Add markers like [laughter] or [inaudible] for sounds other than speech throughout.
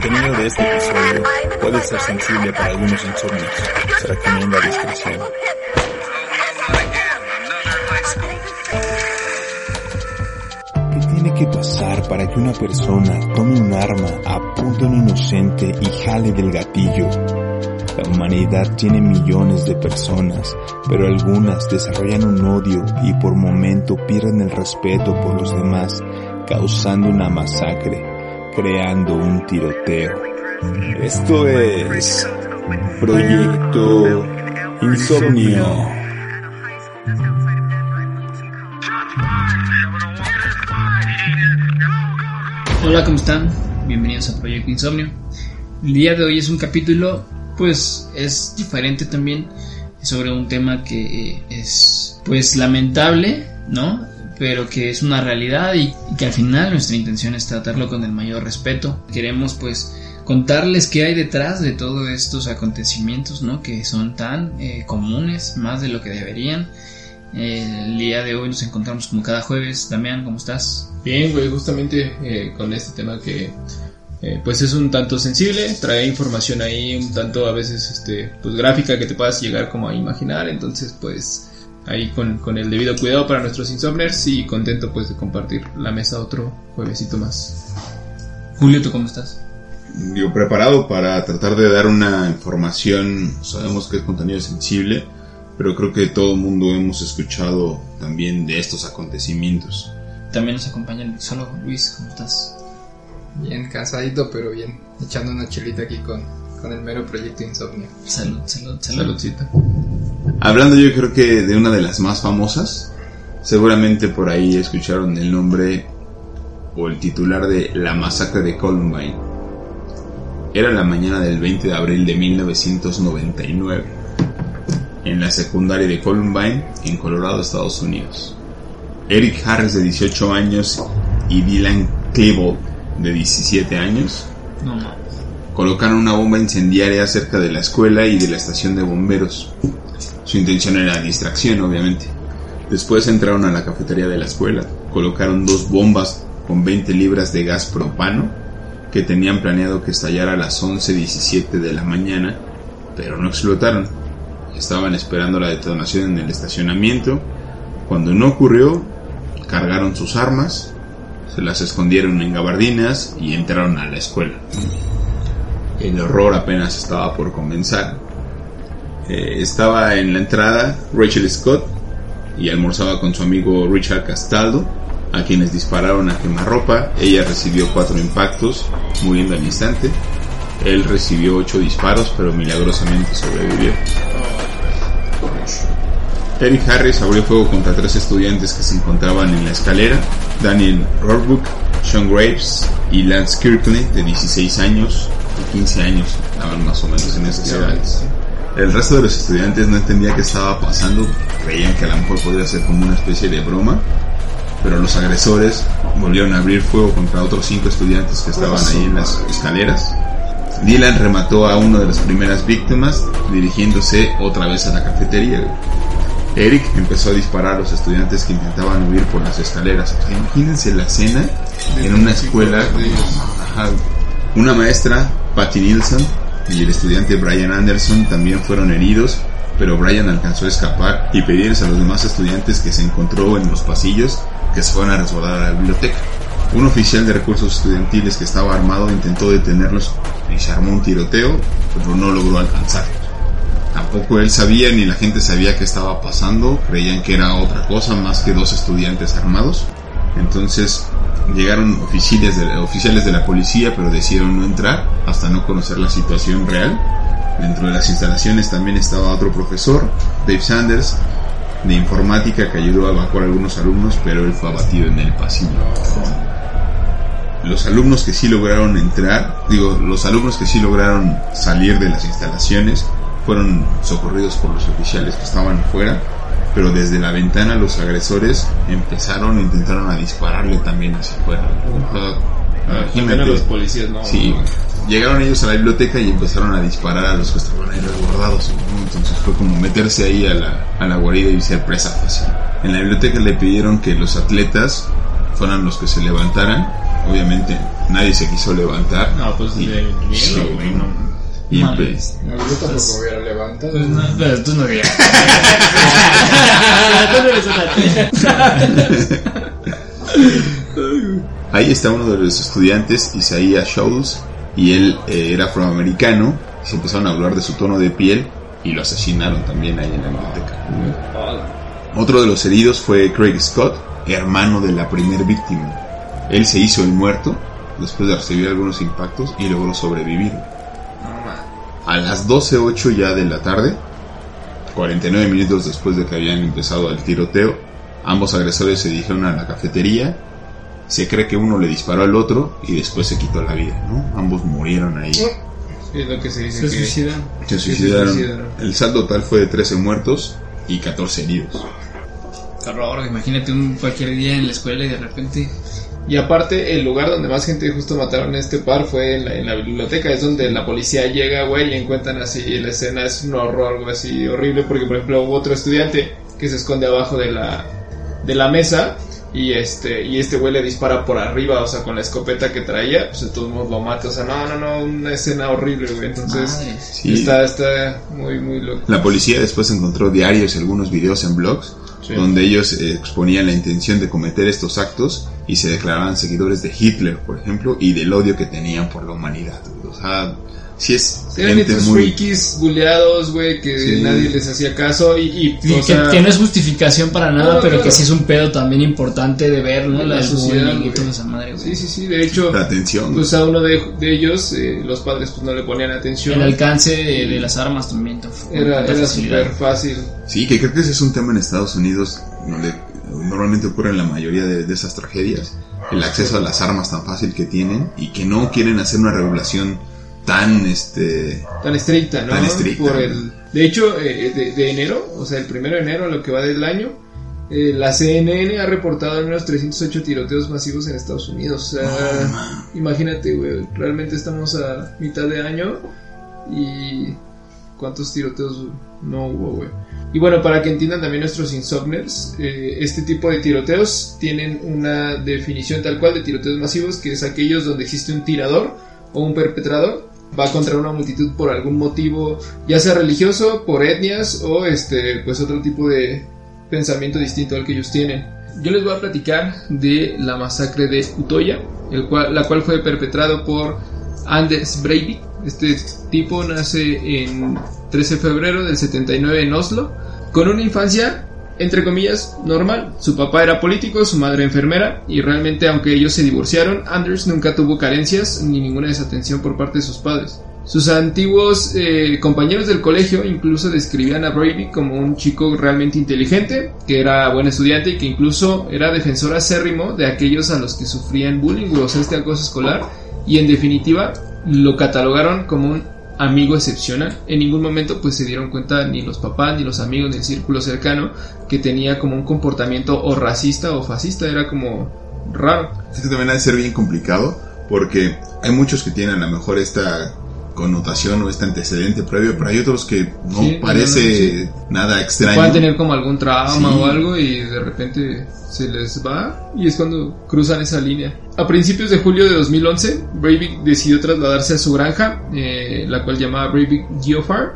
contenido de este episodio puede ser sensible para algunos insomnios. Se recomienda discreción. ¿Qué tiene que pasar para que una persona tome un arma, apunte a un inocente y jale del gatillo? La humanidad tiene millones de personas, pero algunas desarrollan un odio y por momento pierden el respeto por los demás, causando una masacre, creando un tiroteo. Esto es Proyecto Insomnio. Hola, ¿cómo están? Bienvenidos a Proyecto Insomnio. El día de hoy es un capítulo, pues es diferente también, sobre un tema que es, pues lamentable, ¿no? Pero que es una realidad y, que al final nuestra intención es tratarlo con el mayor respeto. Queremos, pues, contarles qué hay detrás de todos estos acontecimientos, ¿no? Que son tan eh, comunes, más de lo que deberían. El día de hoy nos encontramos como cada jueves. Damián, ¿cómo estás? Bien, güey, justamente eh, con este tema que eh, pues es un tanto sensible, trae información ahí un tanto a veces este pues gráfica que te puedas llegar como a imaginar, entonces pues ahí con, con el debido cuidado para nuestros insomners y contento pues de compartir la mesa otro juevesito más. Julio, ¿tú cómo estás? Digo, preparado para tratar de dar una información, sabemos que es contenido sensible, pero creo que todo el mundo hemos escuchado también de estos acontecimientos. También nos acompaña el solo Luis, ¿cómo estás? Bien cansadito, pero bien. Echando una chelita aquí con, con el mero proyecto Insomnio. Salud, salud, salud. Saludcita. Hablando yo creo que de una de las más famosas, seguramente por ahí escucharon el nombre o el titular de La masacre de Columbine. Era la mañana del 20 de abril de 1999, en la secundaria de Columbine, en Colorado, Estados Unidos. Eric Harris de 18 años y Dylan Klebold de 17 años No, colocaron una bomba incendiaria cerca de la escuela y de la estación de bomberos. Su intención era distracción, obviamente. Después entraron a la cafetería de la escuela, colocaron dos bombas con 20 libras de gas propano que tenían planeado que estallara a las 11.17 de la mañana, pero no explotaron. Estaban esperando la detonación en el estacionamiento. Cuando no ocurrió, cargaron sus armas, se las escondieron en gabardinas y entraron a la escuela. El horror apenas estaba por comenzar. Eh, estaba en la entrada Rachel Scott y almorzaba con su amigo Richard Castaldo, a quienes dispararon a quemarropa. Ella recibió cuatro impactos, muriendo al instante. Él recibió ocho disparos, pero milagrosamente sobrevivió. Eric Harris abrió fuego contra tres estudiantes que se encontraban en la escalera, Daniel Roebuck, Sean Graves y Lance Kirkley, de 16 años y 15 años, estaban más o menos en esas edades. El resto de los estudiantes no entendía qué estaba pasando, creían que a lo mejor podría ser como una especie de broma, pero los agresores volvieron a abrir fuego contra otros cinco estudiantes que estaban ahí en las escaleras. Dylan remató a una de las primeras víctimas dirigiéndose otra vez a la cafetería. Eric empezó a disparar a los estudiantes que intentaban huir por las escaleras. O sea, imagínense la escena en una escuela. Una maestra, Patty Nielsen, y el estudiante Brian Anderson también fueron heridos, pero Brian alcanzó a escapar y pedirles a los demás estudiantes que se encontró en los pasillos que se fueran a resguardar a la biblioteca. Un oficial de recursos estudiantiles que estaba armado intentó detenerlos y se armó un tiroteo, pero no logró alcanzarlos. Tampoco él sabía ni la gente sabía qué estaba pasando, creían que era otra cosa más que dos estudiantes armados. Entonces llegaron oficiales de, la policía, pero decidieron no entrar hasta no conocer la situación real. Dentro de las instalaciones también estaba otro profesor, Dave Sanders, de informática que ayudó a evacuar a algunos alumnos, pero él fue abatido en el pasillo. Los alumnos que sí lograron entrar, digo, los alumnos que sí lograron salir de las instalaciones fueron socorridos por los oficiales que estaban afuera, pero desde la ventana los agresores empezaron e intentaron a dispararle también hacia afuera. A los policías, ¿no? Sí, llegaron ellos a la biblioteca y empezaron a disparar a los que estaban ahí resguardados. ¿no? Entonces fue como meterse ahí a la, a la guarida y ser presa fácil. En la biblioteca le pidieron que los atletas fueran los que se levantaran obviamente nadie se quiso levantar. No, pues Y- de sí, miedo, güey, no. Yo tampoco me hubiera levantado. Pues no, pero tú no digas. [laughs] [laughs] Tú no eres una [laughs] Ahí está uno de los estudiantes, Isaiah Shows, y él eh, era afroamericano. y Se empezaron a hablar de su tono de piel y lo asesinaron también ahí en la biblioteca. Otro de los heridos fue Craig Scott, hermano de la primer víctima. Él se hizo el muerto después de recibir algunos impactos y logró sobrevivir. A las 12.08 ya de la tarde, 49 minutos después de que habían empezado el tiroteo, ambos agresores se dirigieron a la cafetería. Se cree que uno le disparó al otro y después se quitó la vida, ¿no? Ambos murieron ahí. Es lo que se dice Se que... suicidan. Se Sí, se suicidaron. suicidaron. El saldo total fue de 13 muertos y 14 heridos. Horror, imagínate un cualquier día en la escuela y de repente. Y aparte, el lugar donde más gente justo mataron a este par fue en la, en la biblioteca. Es donde la policía llega, güey, y encuentran así la escena. Es un horror, güey, así horrible. Porque, por ejemplo, hubo otro estudiante que se esconde abajo de la, de la mesa. Y este, y este güey le dispara por arriba, o sea, con la escopeta que traía. Pues de todos modos lo mata. O sea, no, no, no, una escena horrible, güey. Entonces. Sí. está, está muy, muy loco. La policía después encontró diarios y algunos videos en blogs Sí. donde ellos eh, exponían la intención de cometer estos actos y se declaraban seguidores de Hitler, por ejemplo, y del odio que tenían por la humanidad. O sea, sí es Eran gente estos muy... frikis buleados, güey, que Sí. nadie les hacía caso. Y, y, Y o que, sea, que no es justificación para nada, No, pero claro. que sí es un pedo también importante de ver, ¿no? La la sociedad, y toda esa madre, güey. Sí, sí, sí. De hecho, La atención. pues a uno de, de ellos, eh, los padres pues no le ponían atención. El alcance de, de las armas también. era era súper fácil. Sí, que creo que ese es un tema en Estados Unidos donde normalmente ocurre en la mayoría de, de esas tragedias. El acceso a las armas tan fácil que tienen y que no quieren hacer una regulación tan, este... Tan estricta, ¿no? Tan estricta, Por el, de hecho, eh, de, de enero, o sea, el primero de enero, lo que va del año, eh, la CNN ha reportado al menos 308 tiroteos masivos en Estados Unidos. O sea, imagínate, güey, realmente estamos a mitad de año y cuántos tiroteos no hubo, güey. Y bueno, para que entiendan también nuestros insomners, eh, este tipo de tiroteos tienen una definición tal cual de tiroteos masivos, que es aquellos donde existe un tirador o un perpetrador va contra una multitud por algún motivo, ya sea religioso, por etnias o este, pues otro tipo de pensamiento distinto al que ellos tienen. Yo les voy a platicar de la masacre de Utoya, el cual, la cual fue perpetrado por Anders Breivik. Este tipo nace en 13 de febrero del 79 en Oslo, con una infancia entre comillas, normal. Su papá era político, su madre enfermera, y realmente aunque ellos se divorciaron, Anders nunca tuvo carencias ni ninguna desatención por parte de sus padres. Sus antiguos eh, compañeros del colegio incluso describían a Brady como un chico realmente inteligente, que era buen estudiante y que incluso era defensor acérrimo de aquellos a los que sufrían bullying o este acoso escolar, y en definitiva lo catalogaron como un amigo excepcional. En ningún momento pues se dieron cuenta ni los papás ni los amigos ni el círculo cercano que tenía como un comportamiento o racista o fascista, era como raro. Esto también ha de ser bien complicado porque hay muchos que tienen a lo mejor esta connotación o este antecedente previo, pero hay otros que no Sí, no, parece no, nada extraño. Pueden tener como algún trauma Sí. o algo y de repente se les va y es cuando cruzan esa línea. A principios de julio de 2011, Breivik decidió trasladarse a su granja, eh, la cual llamaba Breivik Geofar,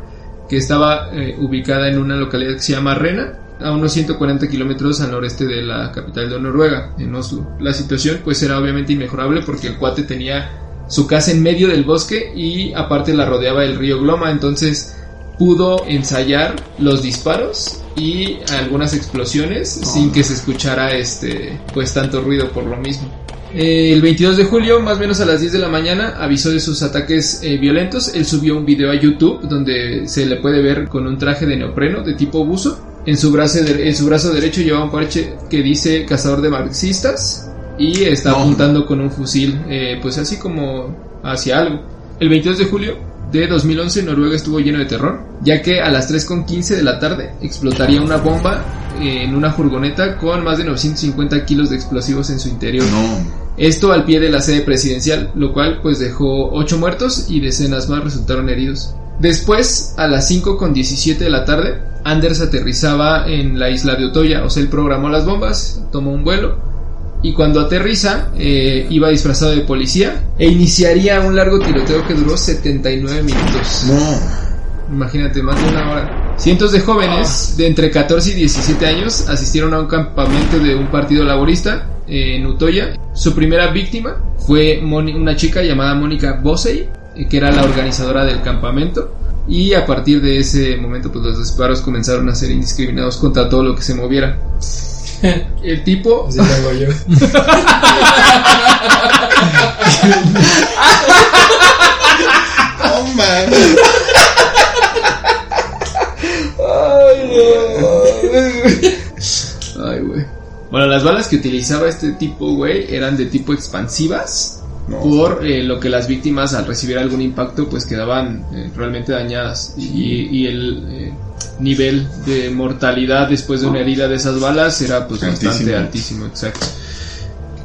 que estaba eh, ubicada en una localidad que se llama Rena, a unos 140 kilómetros al noreste de la capital de Noruega, en Oslo. La situación pues era obviamente inmejorable porque el cuate tenía su casa en medio del bosque y aparte la rodeaba el río Gloma, entonces pudo ensayar los disparos y algunas explosiones sin que se escuchara este pues tanto ruido por lo mismo. Eh, el 22 de julio, más o menos a las 10 de la mañana, avisó de sus ataques eh, violentos. Él subió un video a YouTube donde se le puede ver con un traje de neopreno de tipo buzo. En su brazo, de- en su brazo derecho lleva un parche que dice cazador de marxistas y está apuntando con un fusil, eh, pues así como hacia algo. El 22 de julio de 2011 Noruega estuvo lleno de terror, ya que a las 3.15 de la tarde explotaría una bomba en una furgoneta con más de 950 kilos de explosivos en su interior. No, Esto al pie de la sede presidencial, lo cual pues dejó 8 muertos y decenas más resultaron heridos. Después, a las 5.17 de la tarde, Anders aterrizaba en la isla de Otoya, o sea, él programó las bombas, tomó un vuelo y cuando aterriza eh, iba disfrazado de policía e iniciaría un largo tiroteo que duró 79 minutos. No. Imagínate, más de una hora. Cientos de jóvenes de entre 14 y 17 años asistieron a un campamento de un partido laborista eh, en Utoya. Su primera víctima fue Moni- una chica llamada Mónica Bosey, eh, que era la organizadora del campamento. Y a partir de ese momento, pues los disparos comenzaron a ser indiscriminados contra todo lo que se moviera. [laughs] El tipo Así lo hago yo. [laughs] No mames. Ay, güey. Bueno, las balas que utilizaba este tipo, güey, eran de tipo expansivas. No. Por eh, lo que las víctimas al recibir algún impacto pues quedaban eh, realmente dañadas y, y el eh, nivel de mortalidad después de una herida de esas balas era pues bastante Altísimo. exacto.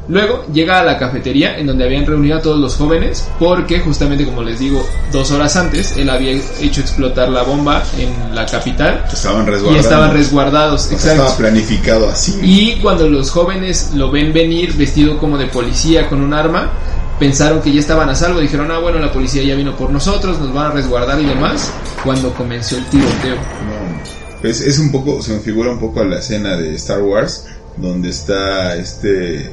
Luego llega a la cafetería en donde habían reunido a todos los jóvenes porque justamente como les digo dos horas antes él había hecho explotar la bomba en la capital Estaban y resguardados. estaban resguardados, O sea, exacto. Estaba planificado así. Y cuando los jóvenes lo ven venir vestido como de policía con un arma, pensaron que ya estaban a salvo, dijeron, ah, bueno, la policía ya vino por nosotros, nos van a resguardar y demás, cuando comenzó el tiroteo. No. Pues es un poco, se me figura un poco a la escena de Star Wars, donde está este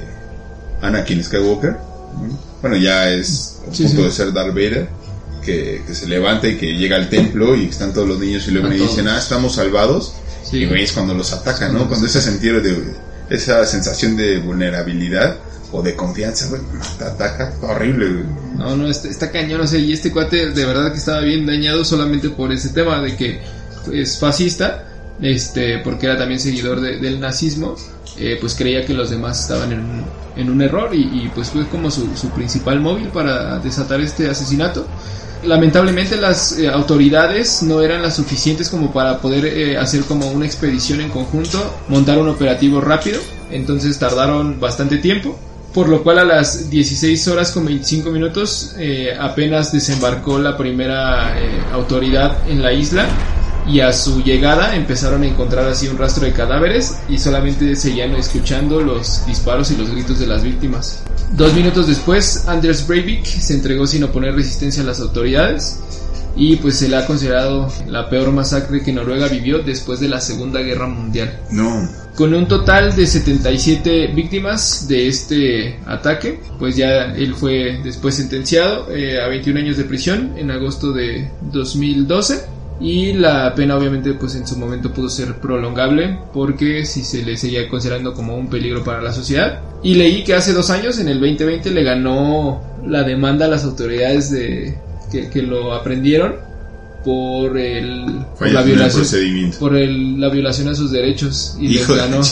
Anakin Skywalker. ¿no? Bueno, ya es a Sí, punto sí. de ser Darth Vader, que, que se levanta y que llega al templo y están todos los niños y luego me dicen, ah, estamos salvados. Sí. Y es cuando los atacan, ¿no? Cuando ese sentido de, esa sensación de vulnerabilidad o de confianza, güey, ataca, horrible, güey. No, no, está, está cañón, o sea, y este cuate de verdad que estaba bien dañado solamente por ese tema de que es fascista, este, porque era también seguidor de- del nazismo, eh, pues creía que los demás estaban en, un- en un error y, pues fue como su, su principal móvil para desatar este asesinato. Lamentablemente las eh, autoridades no eran las suficientes como para poder eh, hacer como una expedición en conjunto, montar un operativo rápido, entonces tardaron bastante tiempo por lo cual a las 16 horas con 25 minutos eh, apenas desembarcó la primera eh, autoridad en la isla y a su llegada empezaron a encontrar así un rastro de cadáveres y solamente seguían escuchando los disparos y los gritos de las víctimas. Dos minutos después, Anders Breivik se entregó sin oponer resistencia a las autoridades y pues se le ha considerado la peor masacre que Noruega vivió después de la Segunda Guerra Mundial. No, con un total de 77 víctimas de este ataque, pues ya él fue después sentenciado eh, a 21 años de prisión en agosto de 2012 y la pena obviamente pues en su momento pudo ser prolongable porque si se le seguía considerando como un peligro para la sociedad. Y leí que hace dos años en el 2020 le ganó la demanda a las autoridades de que, que lo aprendieron por el por la violación procedimiento. por el- la violación a sus derechos y Hijo les ganó. [laughs]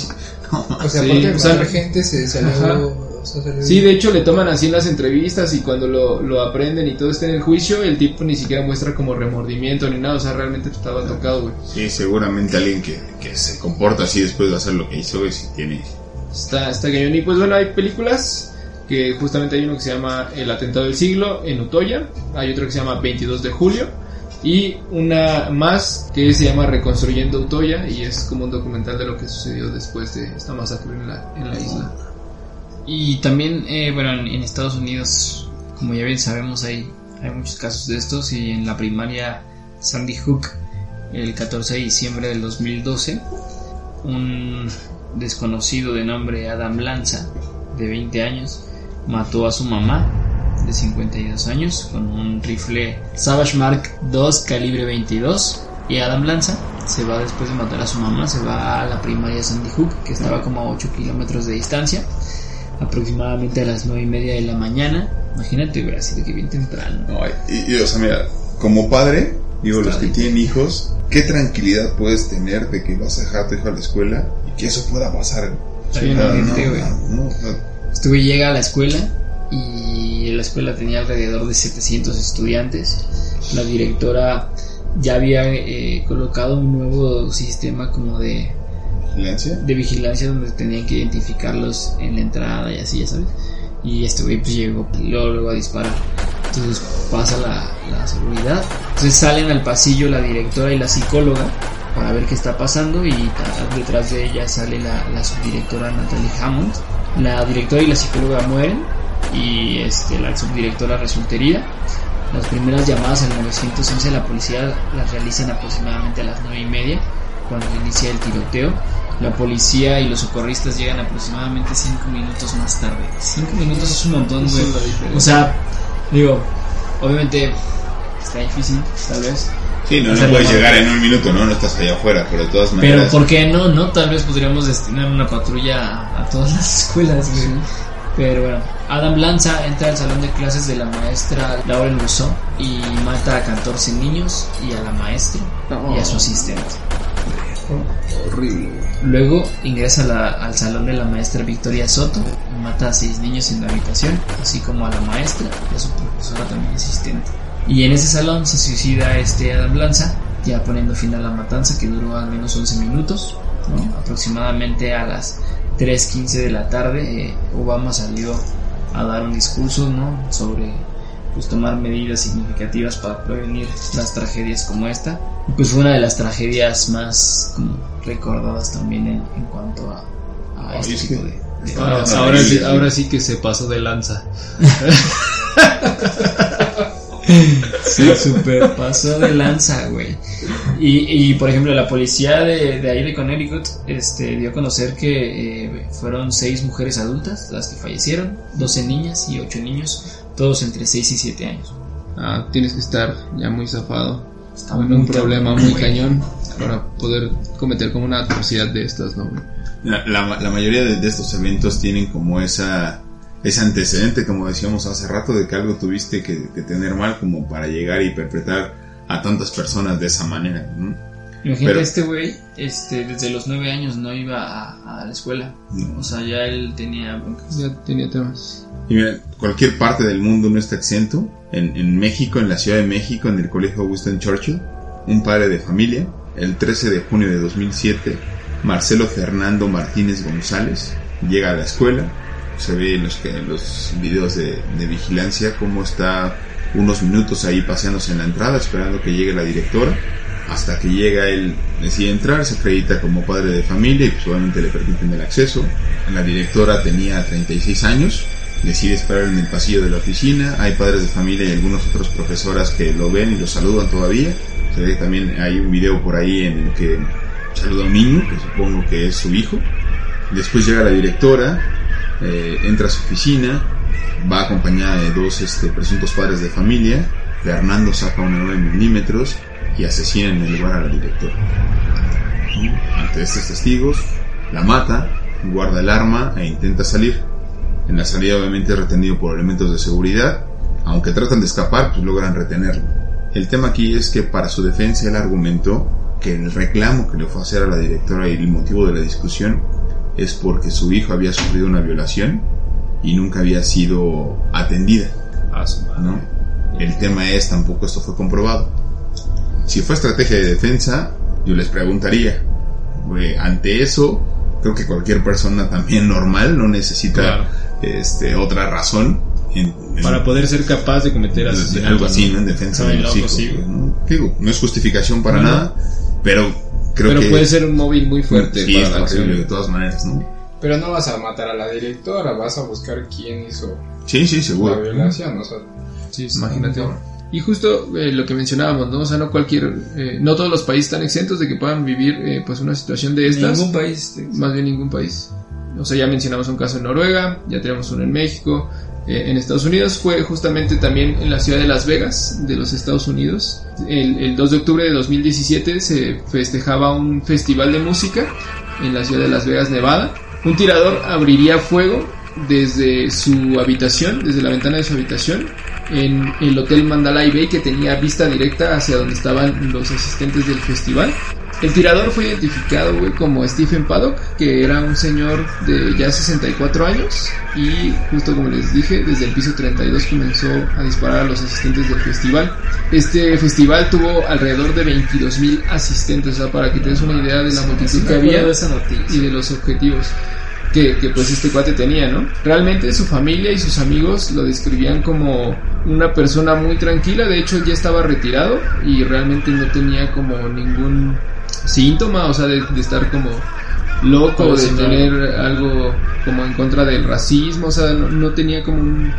No, O sea, Sí, o sea, gente, se salió. Ajá. o sea, salió- Sí, de hecho le toman así en las entrevistas y cuando lo, lo aprenden y todo está en el juicio, el tipo ni siquiera muestra como remordimiento ni nada, o sea, realmente estaba tocado, güey. Sí, seguramente alguien que, que se comporta así después de hacer lo que hizo, güey, si tiene... Está, está cañón. Y pues bueno, hay películas que justamente hay uno que se llama El atentado del siglo en Utoya, hay otro que se llama 22 de julio y una más que se llama Reconstruyendo Utoya y es como un documental de lo que sucedió después de esta masacre en la, en la isla. Y también, eh, bueno, en, Estados Unidos, como ya bien sabemos, hay, hay muchos casos de estos. Y en la primaria Sandy Hook, el 14 de diciembre del 2012, un desconocido de nombre Adam Lanza, de 20 años, mató a su mamá, de 52 años, con un rifle Savage Mark II calibre 22. Y Adam Lanza se va después de matar a su mamá, se va a la primaria Sandy Hook, que estaba como a 8 kilómetros de distancia aproximadamente a las nueve y media de la mañana. Imagínate, así de que bien temprano. No, y, y, o sea, mira, como padre, digo, los que tienen hijos, ¿qué tranquilidad puedes tener de que vas a dejar a tu hijo a la escuela y que eso pueda pasar? Sí, no, no, no, no, Este güey llega a la escuela y la escuela tenía alrededor de 700 estudiantes. La directora ya había eh, colocado un nuevo sistema como de, ¿Silencio? de vigilancia donde tenían que identificarlos en la entrada y así, ya sabes. Y este güey pues llegó luego, luego a disparar. Entonces pasa la, la seguridad. Entonces salen al pasillo la directora y la psicóloga para ver qué está pasando y detrás de ella sale la, la subdirectora Natalie Hammond La directora y la psicóloga mueren y este, la subdirectora resulta herida. Las primeras llamadas al 911 de la policía las realizan aproximadamente a las 9 y media cuando inicia el tiroteo. La policía y los socorristas llegan aproximadamente 5 minutos más tarde. 5 minutos es un montón, güey. O sea, digo, obviamente está difícil, tal vez. Sí, no, no puedes llegar en un minuto, ¿no? No estás allá afuera, pero de todas Pero maneras... ¿por qué no? No, tal vez podríamos destinar una patrulla a, todas las [laughs] escuelas. Pero bueno, Adam Lanza entra al salón de clases de la maestra Lauren Rousseau y mata a 14 niños y a la maestra y a su asistente. Horrible. Luego ingresa la- al salón de la maestra Victoria Soto y mata a 6 niños en la habitación, así como a la maestra y a su profesora también asistente. Y en ese salón se suicida este Adam Lanza, ya poniendo fin a la matanza que duró al menos 11 minutos. ¿no? Aproximadamente a las 3.15 de la tarde, eh, Obama salió a dar un discurso ¿no? sobre pues, tomar medidas significativas para prevenir las tragedias como esta. Y pues fue una de las tragedias más como, recordadas también en, en cuanto a, a Ay, este es tipo que- de... de- Ah, Ah, ahora, sí, sí, sí. ahora sí que se pasó de lanza. [laughs] Se super pasó de lanza, güey. Y, y, por ejemplo, la policía de, de ahí de Connecticut este, dio a conocer que eh, fueron seis mujeres adultas las que fallecieron, 12 niñas y 8 niños, todos entre 6 y 7 años. Ah, tienes que estar ya muy zafado. Está muy un problema cabrón, muy güey. cañón para poder cometer como una atrocidad de estas, ¿no? güey? La, la- la mayoría de, de estos eventos tienen como esa ese antecedente, como decíamos hace rato, de que algo tuviste que, que tener mal como para llegar y perpetrar a tantas personas de esa manera. ¿no? Imagínate, Pero- este güey, este, desde los 9 años no iba a, a la escuela. No. O sea, ya él tenía broncas. Ya tenía temas. Y mira, cualquier parte del mundo no está exento. En, en México, en la Ciudad de México, en el Colegio Winston Churchill, un padre de familia, el 13 de junio de 2007, Marcelo Fernando Martínez González llega a la escuela. Se ve en los, en los videos de, de vigilancia cómo está unos minutos ahí paseándose en la entrada esperando que llegue la directora. Hasta que llega él, decide entrar, se acredita como padre de familia y pues obviamente le permiten el acceso. La directora tenía 36 años, decide esperar en el pasillo de la oficina. Hay padres de familia y algunas otras profesoras que lo ven y lo saludan todavía. Se ve que también hay un video por ahí en el que saluda a un niño, que supongo que es su hijo. Después llega la directora, eh, entra a su oficina, va acompañada de dos este, presuntos padres de familia. Fernando saca una 9 milímetros y asesina en el lugar a la directora. Ante estos testigos, la mata, guarda el arma e intenta salir. En la salida obviamente es retenido por elementos de seguridad, aunque tratan de escapar, pues logran retenerlo. El tema aquí es que para su defensa él argumentó que el reclamo que le fue a hacer a la directora y el motivo de la discusión es porque su hijo había sufrido una violación y nunca había sido atendida. A su madre. ¿no? El tema es, tampoco esto fue comprobado. Si fue estrategia de defensa, yo les preguntaría, ante eso, creo que cualquier persona también normal no necesita Claro. este, otra razón en- en- Para poder ser capaz de cometer asesinato. algo así, ¿no? En defensa de los hijos. ¿no? Digo, no es justificación para nada, pero creo Pero que puede ser un móvil muy fuerte sí, para está la de todas maneras, ¿no? Pero no vas a matar a la directora, vas a buscar quién hizo Sí, sí, la violación, o sea, Sí, imagínate. Y justo eh, lo que mencionábamos, ¿no? O sea, no cualquier, eh, no todos los países están exentos de que puedan vivir eh, pues una situación de estas. Ningún país. Más bien ningún país. O sea, ya mencionamos un caso en Noruega, ya tenemos uno en México, eh, en Estados Unidos. Fue justamente también en la ciudad de Las Vegas, de los Estados Unidos. El, el 2 de octubre de 2017 se festejaba un festival de música en la ciudad de Las Vegas, Nevada. Un tirador abriría fuego desde su habitación, desde la ventana de su habitación, en el Hotel Mandalay Bay que tenía vista directa hacia donde estaban los asistentes del festival. El tirador fue identificado güey, como Stephen Paddock, que era un señor de ya 64 años y justo como les dije, desde el piso 32 comenzó a disparar a los asistentes del festival. Este festival tuvo alrededor de 22 mil asistentes, o sea, para que te des una idea de la multitud que había y de los objetivos que, que, pues este cuate tenía, ¿no? Realmente su familia y sus amigos lo describían como una persona muy tranquila, de hecho ya estaba retirado y realmente no tenía como ningún síntoma, o sea, de, de estar como loco, de tener algo como en contra del racismo, o sea, no, no tenía como un,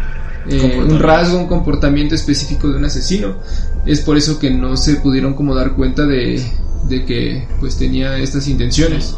eh, un rasgo, un comportamiento específico de un asesino. Es por eso que no se pudieron como dar cuenta de, de que pues tenía estas intenciones.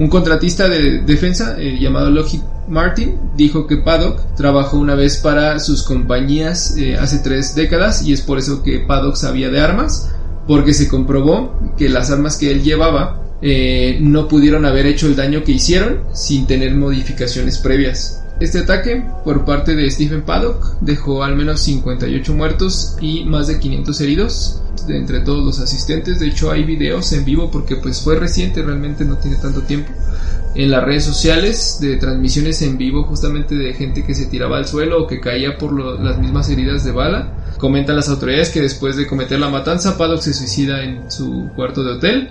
Un contratista de defensa eh, llamado Lockheed Martin dijo que Paddock trabajó una vez para sus compañías eh, hace tres décadas y es por eso que Paddock sabía de armas, porque se comprobó que las armas que él llevaba eh, no pudieron haber hecho el daño que hicieron sin tener modificaciones previas. Este ataque por parte de Stephen Paddock dejó al menos 58 muertos y más de 500 heridos de entre todos los asistentes. De hecho hay videos en vivo porque pues fue reciente, realmente no tiene tanto tiempo. En las redes sociales de transmisiones en vivo justamente de gente que se tiraba al suelo o que caía por las mismas heridas de bala. Comentan las autoridades que después de cometer la matanza Paddock se suicida en su cuarto de hotel.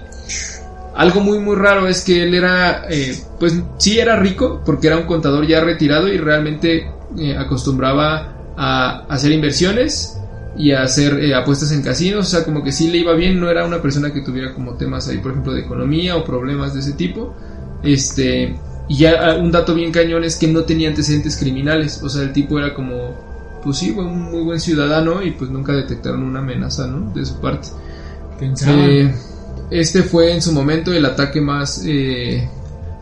Algo muy muy raro es que él era, eh, pues sí era rico porque era un contador ya retirado y realmente eh, acostumbraba a hacer inversiones y a hacer eh, apuestas en casinos, o sea como que sí le iba bien, no era una persona que tuviera como temas ahí por ejemplo de economía o problemas de ese tipo. Este, y ya ah, un dato bien cañón es que no tenía antecedentes criminales, o sea el tipo era como, pues sí, fue un muy buen ciudadano y pues nunca detectaron una amenaza, ¿no? De su parte. Pensaban. Eh, este fue en su momento el ataque más eh,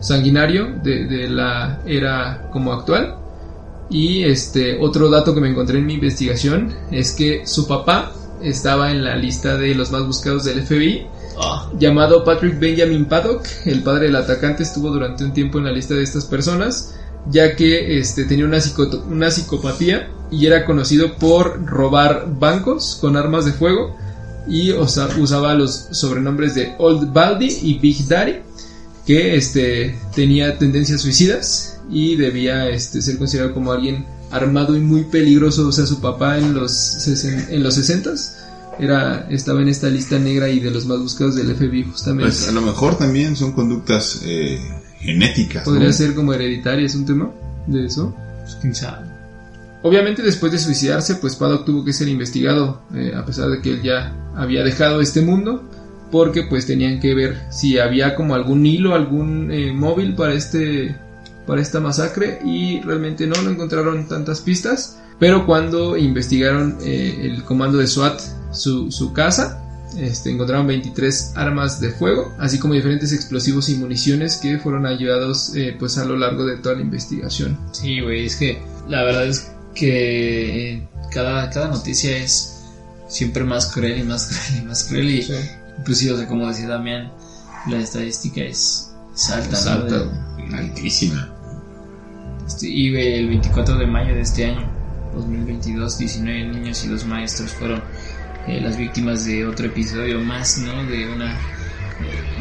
sanguinario de, de la era como actual. Y este otro dato que me encontré en mi investigación es que su papá estaba en la lista de los más buscados del FBI. Ah, Llamado Patrick Benjamin Paddock, el padre del atacante estuvo durante un tiempo en la lista de estas personas, ya que este, tenía una, una psicopatía y era conocido por robar bancos con armas de fuego y osa- usaba los sobrenombres de Old Baldy y Big Daddy, que este, tenía tendencias suicidas y debía este, ser considerado como alguien armado y muy peligroso. O sea, su papá en los, sesen- en los 60s era, estaba en esta lista negra y de los más buscados del FBI justamente. Pues a lo mejor también son conductas eh, genéticas. ¿no? Podría ser como hereditaria, es un tema de eso. pues quién sabe. Obviamente después de suicidarse, pues Paddock tuvo que ser investigado, eh, a pesar de que él ya había dejado este mundo, porque pues tenían que ver si había como algún hilo, algún eh, móvil para este para esta masacre y realmente no, no encontraron tantas pistas, pero cuando investigaron eh, el comando de SWAT su, su casa, este, encontraron 23 armas de fuego, así como diferentes explosivos y municiones que fueron ayudados pues a lo largo de toda la investigación. Sí, güey, es que la verdad es que eh, cada, cada noticia es siempre más cruel y más [laughs] cruel y más cruel. Y pues sí, o sea, como decía Damián, la estadística es, es alta, Es alta, De- Altísima. este, y el 24 de mayo de este año, 2022, 19 niños y dos maestros fueron eh, las víctimas de otro episodio más, ¿no? De una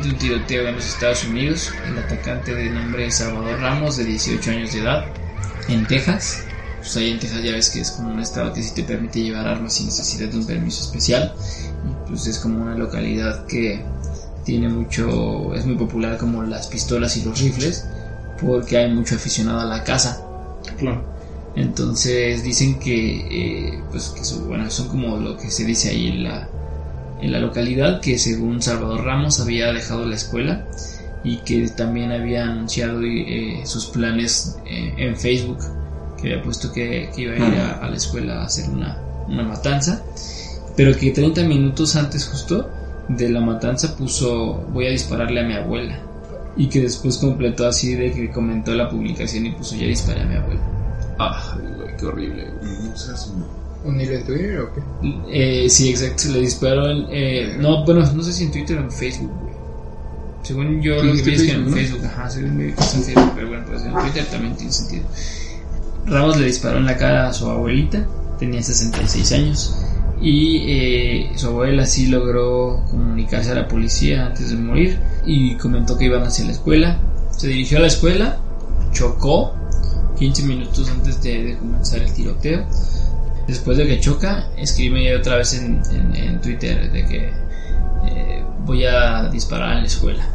de un tiroteo en los Estados Unidos. El atacante de nombre Salvador Ramos, de 18 años de edad, en Texas. Pues ahí en Texas ya ves que es como un estado que sí te permite llevar armas sin necesidad de un permiso especial. Y pues es como una localidad que tiene mucho, es muy popular como las pistolas y los rifles, porque hay mucho aficionado a la caza. Claro. Entonces dicen que, eh, pues que su- bueno, son como lo que se dice ahí en la, en la localidad, que según Salvador Ramos había dejado la escuela y que también había anunciado eh, sus planes eh, en Facebook, que había puesto que, que iba a ir a, a la escuela a hacer una, una matanza, pero que 30 minutos antes justo de la matanza puso voy a dispararle a mi abuela y que después completó así de que comentó la publicación y puso ya disparé a mi abuela. Ah, güey, qué horrible. No seas un- ¿Un hilo en Twitter o qué? Eh, sí, exacto, se le disparó en... eh, no, bueno, no sé si en Twitter o en Facebook, güey. Según yo lo que vi es que en Facebook, ¿no? Facebook, ajá, según vi que en Facebook, pero bueno, pues en Twitter también tiene sentido. Ramos le disparó en la cara a su abuelita, tenía 66 años, y eh, su abuela sí logró comunicarse a la policía antes de morir y comentó que iban hacia la escuela. Se dirigió a la escuela, chocó 15 minutos antes de, comenzar el tiroteo. Después de que choca, escribe otra vez en, en- en Twitter de que eh, voy a disparar en la escuela.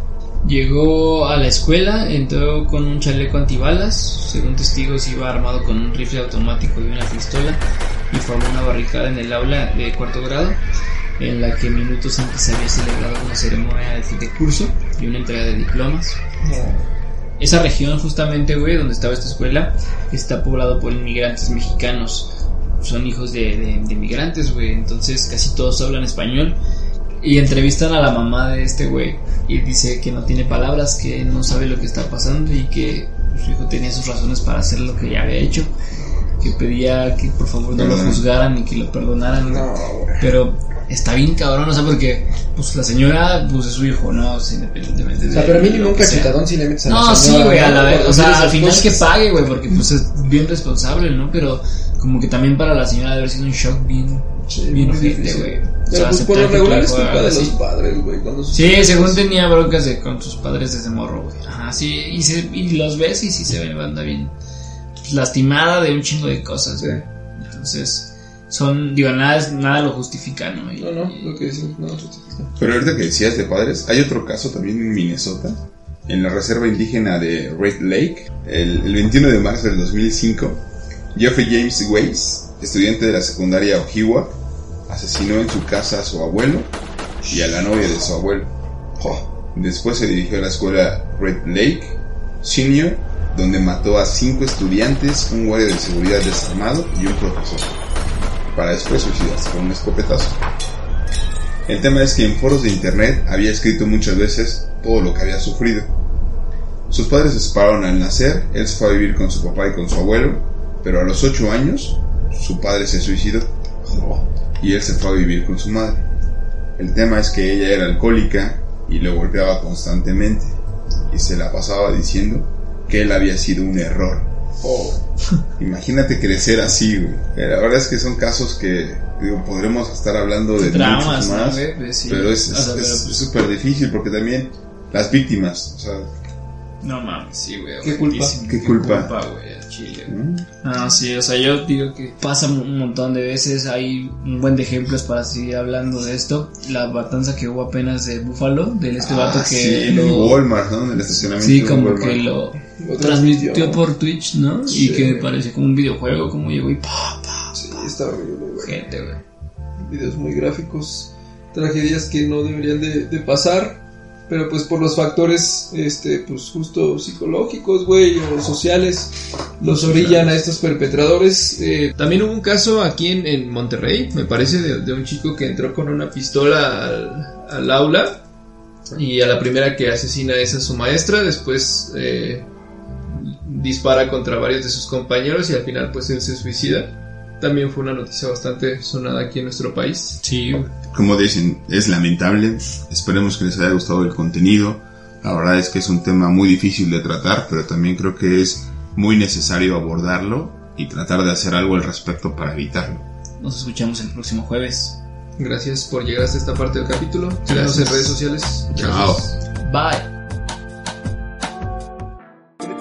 Llegó a la escuela, entró con un chaleco antibalas, según testigos iba armado con un rifle automático y una pistola y formó una barricada en el aula de cuarto grado. en la que minutos antes se había celebrado una ceremonia de fin de curso y una entrega de diplomas. Esa región justamente, güey, donde estaba esta escuela, está poblado por inmigrantes mexicanos. Son hijos de, de, de inmigrantes, güey. Entonces casi todos hablan español. Y entrevistan a la mamá de este güey. Y dice que no tiene palabras, que no sabe lo que está pasando y que su hijo tenía sus razones para hacer lo que ya había hecho. Que pedía que por favor no lo juzgaran y que lo perdonaran. No. Pero está bien cabrón, o sea, porque pues la señora pues es su hijo, ¿no? O sea, independientemente de O sea, pero mínimo lo un cachetadón si le metes a la No, sí, señora, güey, a la vez, o sea, al final cosas. que pague, güey, porque pues es bien responsable, ¿no? Pero como que también para la señora debe haber sido un shock bien, Sí, bien güey. Pero pues por lo regular es culpa de los padres, güey. Sí, hijos- según tenía broncas de, con sus padres desde morro, güey. Ajá, sí, y, se, y los ves y sí se ve banda bien pues, lastimada de un chingo de cosas, Sí. güey. Entonces, son, digo, nada, es- nada lo justifica, ¿no? Y- No, no, y- lo que decimos, no, justifica. Pero ahorita que decías de padres, hay otro caso también en Minnesota, en la reserva indígena de Red Lake, el, el 21 de marzo del 2005, Jeffrey James Weiss, estudiante de la secundaria Ojiwa, asesinó en su casa a su abuelo y a la novia de su abuelo. Después se dirigió a la escuela Red Lake Senior, donde mató a cinco estudiantes, un guardia de seguridad desarmado y un profesor, para después suicidarse con un escopetazo. El tema es que en foros de internet había escrito muchas veces todo lo que había sufrido. Sus padres se separaron al nacer, él se fue a vivir con su papá y con su abuelo, pero a los 8 años su padre se suicidó y él se fue a vivir con su madre. El tema es que ella era alcohólica y lo golpeaba constantemente y se la pasaba diciendo que él había sido un error. Imagínate crecer así, güey. Eh, La verdad es que son casos que digo, podremos estar hablando de muchos ¿no, más, sí. pero es pues, súper difícil porque también las víctimas, o sea, No mames, sí, güey. ¿Qué culpa? ¿Qué culpa? güey, chile. ¿no? No, sí, o sea, yo digo que pasa un montón de veces, hay un buen de ejemplos para seguir hablando de esto. La matanza que hubo apenas de Búfalo, de este vato Ah, que sí, lo... Walmart, ¿no? En el estacionamiento. Sí, como Walmart. que lo Lo transmitió por Twitch, ¿no? Sí, y que pareció como un videojuego, como llegó y pa, pa, Sí, está horrible, güey. gente, güey. Videos muy gráficos, tragedias que no deberían de, de pasar, pero pues por los factores, este, pues justo psicológicos, güey, o sociales, los orillan a estos perpetradores. eh, También hubo un caso aquí en, en Monterrey, me parece, de, de un chico que entró con una pistola al, al aula y a la primera que asesina es a su maestra, después eh, dispara contra varios de sus compañeros y al final pues él se suicida. También fue una noticia bastante sonada aquí en nuestro país. Sí. Como dicen, es lamentable. Esperemos que les haya gustado el contenido. La verdad es que es un tema muy difícil de tratar, pero también creo que es muy necesario abordarlo y tratar de hacer algo al respecto para evitarlo. Nos escuchamos el próximo jueves. Gracias por llegar hasta esta parte del capítulo. Síganos en Gracias. redes sociales. Chao. Bye.